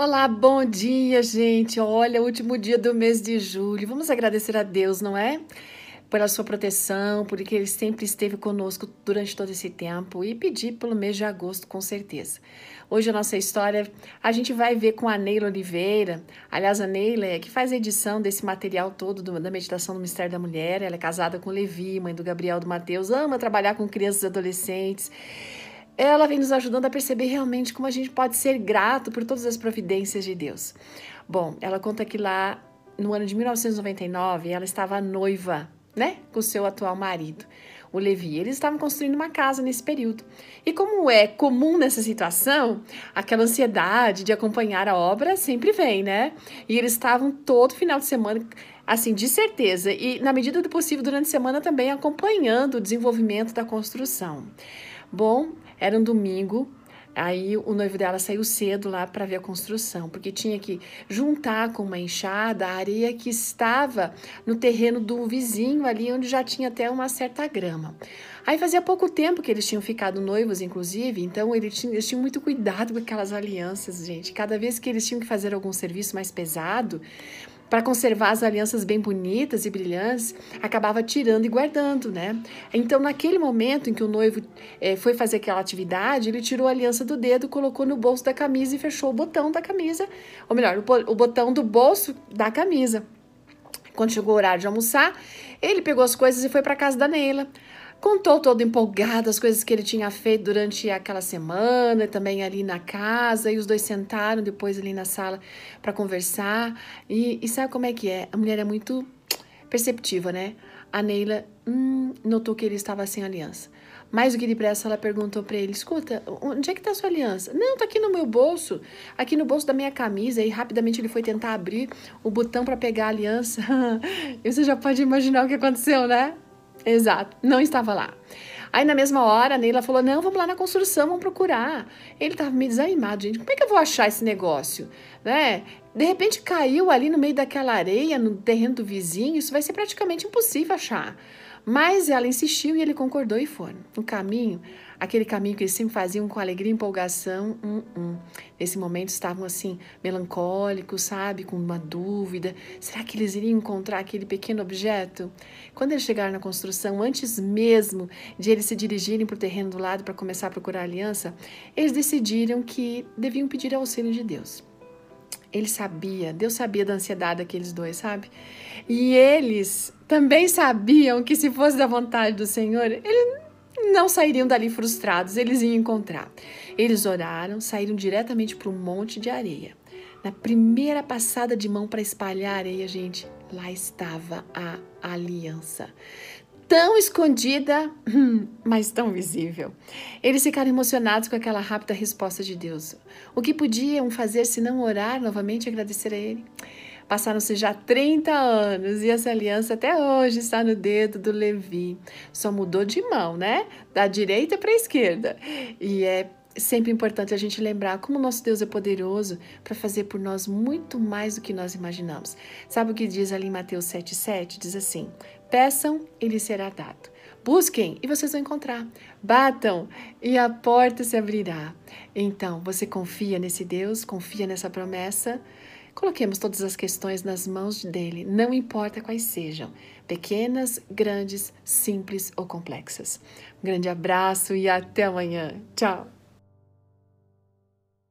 Olá, bom dia, gente. Olha, último dia do mês de julho. Vamos agradecer a Deus, não é? Pela sua proteção, porque Ele sempre esteve conosco durante todo esse tempo e pedir pelo mês de agosto, com certeza. Hoje a nossa história a gente vai ver com a Neila Oliveira. Aliás, a Neila é que faz a edição desse material todo do, da meditação do Mistério da Mulher. Ela é casada com Levi, mãe do Gabriel do Mateus, ama trabalhar com crianças e adolescentes ela vem nos ajudando a perceber realmente como a gente pode ser grato por todas as providências de Deus. Bom, ela conta que lá no ano de 1999 ela estava noiva, né, com seu atual marido, o Levi. Eles estavam construindo uma casa nesse período. E como é comum nessa situação, aquela ansiedade de acompanhar a obra sempre vem, né? E eles estavam todo final de semana assim, de certeza, e na medida do possível durante a semana também acompanhando o desenvolvimento da construção. Bom, era um domingo, Aí o noivo dela saiu cedo lá para ver a construção, porque tinha que juntar com uma enxada a areia que estava no terreno do vizinho ali, onde já tinha até uma certa grama. Aí fazia pouco tempo que eles tinham ficado noivos, inclusive, então eles tinham, eles tinham muito cuidado com aquelas alianças, gente. Cada vez que eles tinham que fazer algum serviço mais pesado, para conservar as alianças bem bonitas e brilhantes, acabava tirando e guardando, né? Então, naquele momento em que o noivo é, foi fazer aquela atividade, ele tirou a aliança do dedo, colocou no bolso da camisa e fechou o botão da camisa, ou melhor, o, botão do bolso da camisa. Quando chegou o horário de almoçar, ele pegou as coisas e foi para casa da Neila. Contou todo empolgado as coisas que ele tinha feito durante aquela semana, também ali na casa, e os dois sentaram depois ali na sala para conversar. E, e, sabe como é que é? A mulher é muito perceptiva, né? A Neila hum, notou que ele estava sem aliança. Mais do que depressa, ela perguntou para ele: Escuta, onde é que está sua aliança? Não, tá aqui no meu bolso, aqui no bolso da minha camisa. E rapidamente ele foi tentar abrir o botão para pegar a aliança. e você já pode imaginar o que aconteceu, né? Exato, não estava lá. Aí na mesma hora a Neila falou: Não, vamos lá na construção, vamos procurar. Ele estava meio desanimado, gente. Como é que eu vou achar esse negócio? Né? De repente caiu ali no meio daquela areia, no terreno do vizinho, isso vai ser praticamente impossível achar. Mas ela insistiu e ele concordou e foram. No caminho, aquele caminho que eles sempre faziam com alegria e empolgação, hum, hum. nesse momento estavam assim, melancólicos, sabe, com uma dúvida. Será que eles iriam encontrar aquele pequeno objeto? Quando eles chegaram na construção, antes mesmo de eles se dirigirem para o terreno do lado para começar a procurar a aliança, eles decidiram que deviam pedir auxílio de Deus. Ele sabia, Deus sabia da ansiedade daqueles dois, sabe? E eles também sabiam que se fosse da vontade do Senhor, eles não sairiam dali frustrados, eles iam encontrar. Eles oraram, saíram diretamente para um monte de areia. Na primeira passada de mão para espalhar areia, gente, lá estava a aliança tão escondida, mas tão visível. Eles ficaram emocionados com aquela rápida resposta de Deus. O que podiam fazer se não orar novamente e agradecer a Ele? Passaram-se já 30 anos e essa aliança até hoje está no dedo do Levi. Só mudou de mão, né? Da direita para a esquerda. E é sempre importante a gente lembrar como nosso Deus é poderoso para fazer por nós muito mais do que nós imaginamos. Sabe o que diz ali em Mateus 7,7? Diz assim: Peçam e lhes será dado. Busquem e vocês vão encontrar. Batam e a porta se abrirá. Então, você confia nesse Deus? Confia nessa promessa? Coloquemos todas as questões nas mãos dele, não importa quais sejam, pequenas, grandes, simples ou complexas. Um grande abraço e até amanhã. Tchau!